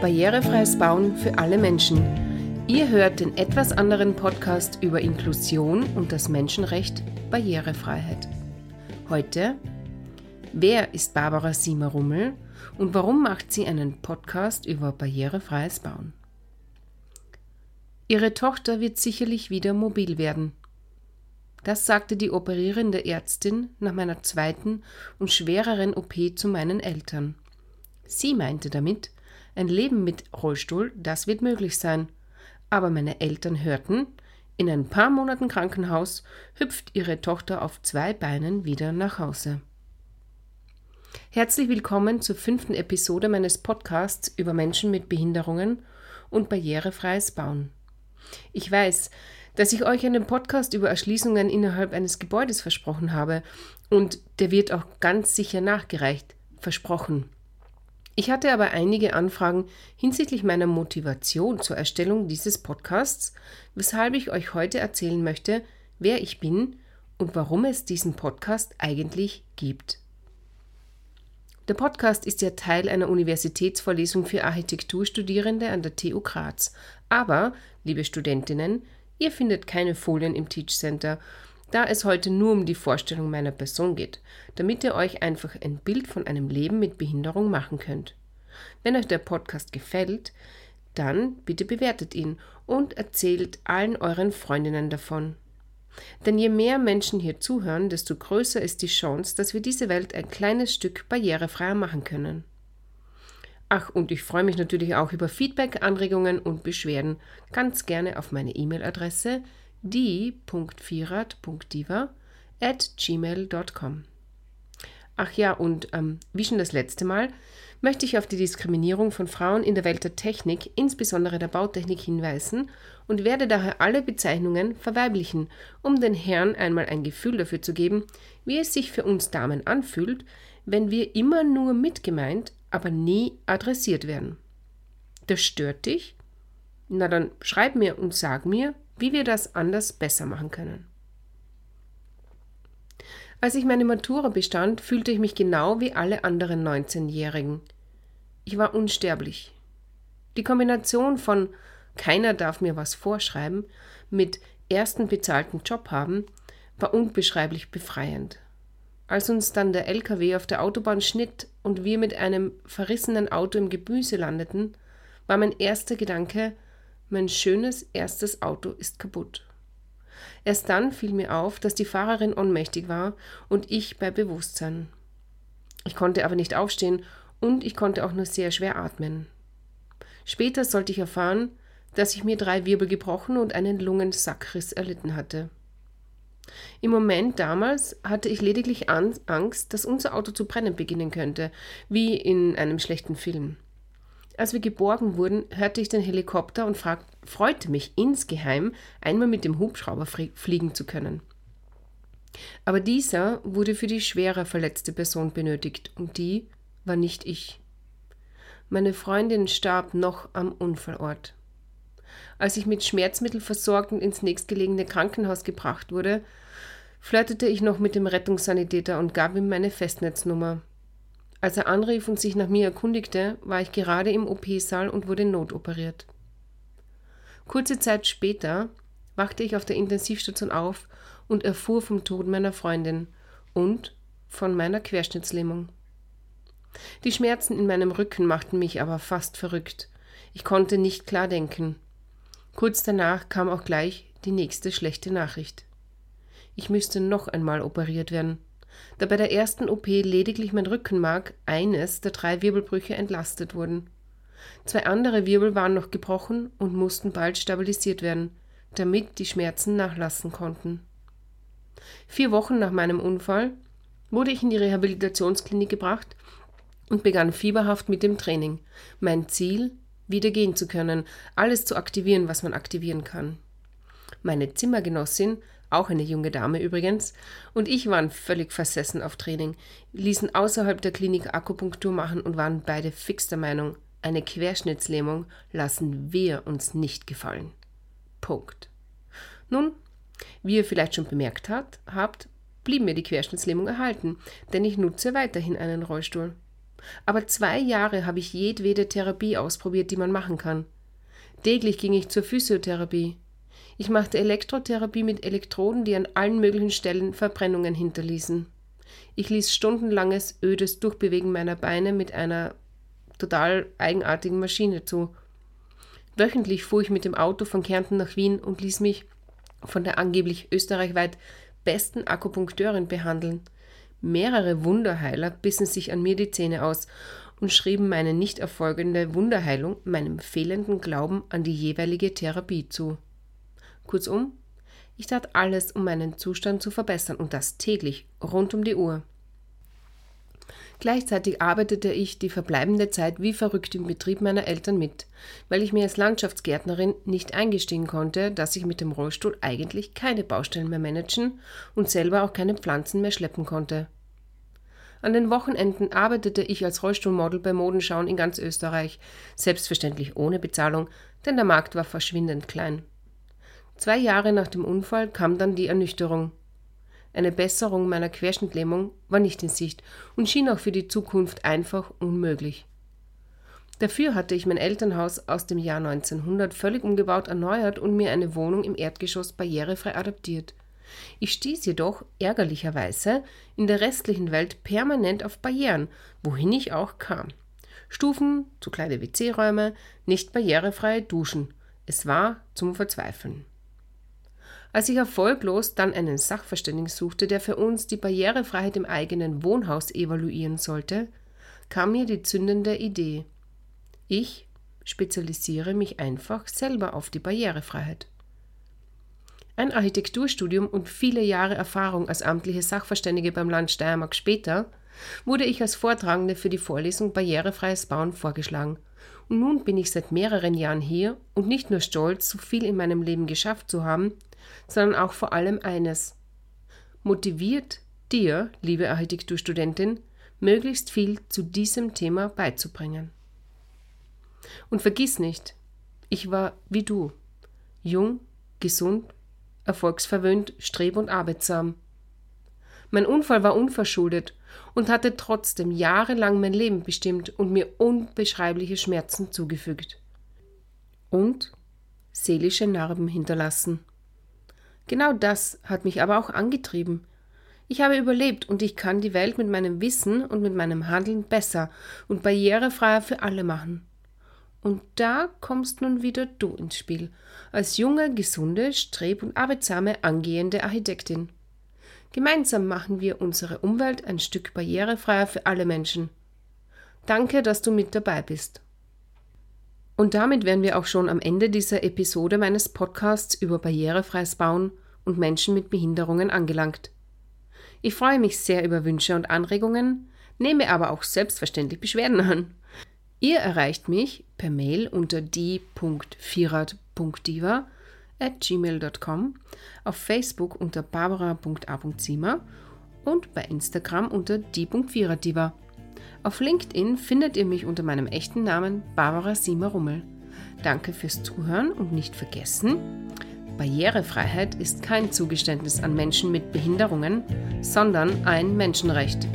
Barrierefreies Bauen für alle Menschen. Ihr hört den etwas anderen Podcast über Inklusion und das Menschenrecht Barrierefreiheit. Heute, wer ist Barbara Siemer-Rummel und warum macht sie einen Podcast über barrierefreies Bauen? Ihre Tochter wird sicherlich wieder mobil werden. Das sagte die operierende Ärztin nach meiner zweiten und schwereren OP zu meinen Eltern. Sie meinte damit, ein Leben mit Rollstuhl, das wird möglich sein. Aber meine Eltern hörten, in ein paar Monaten Krankenhaus hüpft ihre Tochter auf zwei Beinen wieder nach Hause. Herzlich willkommen zur fünften Episode meines Podcasts über Menschen mit Behinderungen und barrierefreies Bauen. Ich weiß, dass ich euch einen Podcast über Erschließungen innerhalb eines Gebäudes versprochen habe und der wird auch ganz sicher nachgereicht, versprochen. Ich hatte aber einige Anfragen hinsichtlich meiner Motivation zur Erstellung dieses Podcasts, weshalb ich euch heute erzählen möchte, wer ich bin und warum es diesen Podcast eigentlich gibt. Der Podcast ist ja Teil einer Universitätsvorlesung für Architekturstudierende an der TU Graz. Aber, liebe Studentinnen, Ihr findet keine Folien im Teach Center, da es heute nur um die Vorstellung meiner Person geht, damit ihr euch einfach ein Bild von einem Leben mit Behinderung machen könnt. Wenn euch der Podcast gefällt, dann bitte bewertet ihn und erzählt allen euren Freundinnen davon. Denn je mehr Menschen hier zuhören, desto größer ist die Chance, dass wir diese Welt ein kleines Stück barrierefreier machen können. Ach, und ich freue mich natürlich auch über Feedback, Anregungen und Beschwerden. Ganz gerne auf meine E-Mail-Adresse die.vierat.diva at gmail.com. Ach ja, und ähm, wie schon das letzte Mal, möchte ich auf die Diskriminierung von Frauen in der Welt der Technik, insbesondere der Bautechnik, hinweisen und werde daher alle Bezeichnungen verweiblichen, um den Herren einmal ein Gefühl dafür zu geben, wie es sich für uns Damen anfühlt, wenn wir immer nur mitgemeint, aber nie adressiert werden. Das stört dich? Na dann schreib mir und sag mir, wie wir das anders besser machen können. Als ich meine Matura bestand, fühlte ich mich genau wie alle anderen 19-Jährigen. Ich war unsterblich. Die Kombination von keiner darf mir was vorschreiben mit ersten bezahlten Job haben war unbeschreiblich befreiend. Als uns dann der LKW auf der Autobahn schnitt und wir mit einem verrissenen Auto im Gebüse landeten, war mein erster Gedanke, mein schönes erstes Auto ist kaputt. Erst dann fiel mir auf, dass die Fahrerin ohnmächtig war und ich bei Bewusstsein. Ich konnte aber nicht aufstehen und ich konnte auch nur sehr schwer atmen. Später sollte ich erfahren, dass ich mir drei Wirbel gebrochen und einen Lungensackriss erlitten hatte. Im Moment damals hatte ich lediglich Angst, dass unser Auto zu brennen beginnen könnte, wie in einem schlechten Film. Als wir geborgen wurden, hörte ich den Helikopter und frag, freute mich insgeheim, einmal mit dem Hubschrauber fliegen zu können. Aber dieser wurde für die schwerer verletzte Person benötigt und die war nicht ich. Meine Freundin starb noch am Unfallort. Als ich mit Schmerzmittel versorgt und ins nächstgelegene Krankenhaus gebracht wurde, flirtete ich noch mit dem Rettungssanitäter und gab ihm meine Festnetznummer. Als er anrief und sich nach mir erkundigte, war ich gerade im OP-Saal und wurde notoperiert. Kurze Zeit später wachte ich auf der Intensivstation auf und erfuhr vom Tod meiner Freundin und von meiner Querschnittslähmung. Die Schmerzen in meinem Rücken machten mich aber fast verrückt. Ich konnte nicht klar denken. Kurz danach kam auch gleich die nächste schlechte Nachricht ich müsste noch einmal operiert werden, da bei der ersten OP lediglich mein Rückenmark, eines der drei Wirbelbrüche, entlastet wurden. Zwei andere Wirbel waren noch gebrochen und mussten bald stabilisiert werden, damit die Schmerzen nachlassen konnten. Vier Wochen nach meinem Unfall wurde ich in die Rehabilitationsklinik gebracht und begann fieberhaft mit dem Training. Mein Ziel, wieder gehen zu können, alles zu aktivieren, was man aktivieren kann. Meine Zimmergenossin auch eine junge Dame übrigens, und ich waren völlig versessen auf Training, ließen außerhalb der Klinik Akupunktur machen und waren beide fix der Meinung, eine Querschnittslähmung lassen wir uns nicht gefallen. Punkt. Nun, wie ihr vielleicht schon bemerkt hat, habt, blieb mir die Querschnittslähmung erhalten, denn ich nutze weiterhin einen Rollstuhl. Aber zwei Jahre habe ich jedwede Therapie ausprobiert, die man machen kann. Täglich ging ich zur Physiotherapie. Ich machte Elektrotherapie mit Elektroden, die an allen möglichen Stellen Verbrennungen hinterließen. Ich ließ stundenlanges, ödes Durchbewegen meiner Beine mit einer total eigenartigen Maschine zu. Wöchentlich fuhr ich mit dem Auto von Kärnten nach Wien und ließ mich von der angeblich österreichweit besten Akupunkteurin behandeln. Mehrere Wunderheiler bissen sich an mir die Zähne aus und schrieben meine nicht erfolgende Wunderheilung meinem fehlenden Glauben an die jeweilige Therapie zu. Kurzum, ich tat alles, um meinen Zustand zu verbessern und das täglich, rund um die Uhr. Gleichzeitig arbeitete ich die verbleibende Zeit wie verrückt im Betrieb meiner Eltern mit, weil ich mir als Landschaftsgärtnerin nicht eingestehen konnte, dass ich mit dem Rollstuhl eigentlich keine Baustellen mehr managen und selber auch keine Pflanzen mehr schleppen konnte. An den Wochenenden arbeitete ich als Rollstuhlmodel bei Modenschauen in ganz Österreich, selbstverständlich ohne Bezahlung, denn der Markt war verschwindend klein. Zwei Jahre nach dem Unfall kam dann die Ernüchterung. Eine Besserung meiner Querschnittlähmung war nicht in Sicht und schien auch für die Zukunft einfach unmöglich. Dafür hatte ich mein Elternhaus aus dem Jahr 1900 völlig umgebaut erneuert und mir eine Wohnung im Erdgeschoss barrierefrei adaptiert. Ich stieß jedoch ärgerlicherweise in der restlichen Welt permanent auf Barrieren, wohin ich auch kam. Stufen, zu kleine WC-Räume, nicht barrierefreie Duschen. Es war zum Verzweifeln. Als ich erfolglos dann einen Sachverständigen suchte, der für uns die Barrierefreiheit im eigenen Wohnhaus evaluieren sollte, kam mir die zündende Idee. Ich spezialisiere mich einfach selber auf die Barrierefreiheit. Ein Architekturstudium und viele Jahre Erfahrung als amtliche Sachverständige beim Land Steiermark später wurde ich als Vortragende für die Vorlesung Barrierefreies Bauen vorgeschlagen. Und nun bin ich seit mehreren Jahren hier und nicht nur stolz, so viel in meinem Leben geschafft zu haben, sondern auch vor allem eines. Motiviert dir, liebe Architekturstudentin, möglichst viel zu diesem Thema beizubringen. Und vergiss nicht, ich war wie du, jung, gesund, erfolgsverwöhnt, streb und arbeitsam. Mein Unfall war unverschuldet und hatte trotzdem jahrelang mein Leben bestimmt und mir unbeschreibliche Schmerzen zugefügt. Und seelische Narben hinterlassen. Genau das hat mich aber auch angetrieben. Ich habe überlebt und ich kann die Welt mit meinem Wissen und mit meinem Handeln besser und barrierefreier für alle machen. Und da kommst nun wieder du ins Spiel, als junge, gesunde, streb- und arbeitsame angehende Architektin. Gemeinsam machen wir unsere Umwelt ein Stück barrierefreier für alle Menschen. Danke, dass du mit dabei bist. Und damit wären wir auch schon am Ende dieser Episode meines Podcasts über barrierefreies Bauen und Menschen mit Behinderungen angelangt. Ich freue mich sehr über Wünsche und Anregungen, nehme aber auch selbstverständlich Beschwerden an. Ihr erreicht mich per Mail unter die.vierrad.diva at gmail.com, auf Facebook unter barbara.a.zima und bei Instagram unter die.vierraddiva. Auf LinkedIn findet ihr mich unter meinem echten Namen Barbara Sima Rummel. Danke fürs Zuhören und nicht vergessen, Barrierefreiheit ist kein Zugeständnis an Menschen mit Behinderungen, sondern ein Menschenrecht.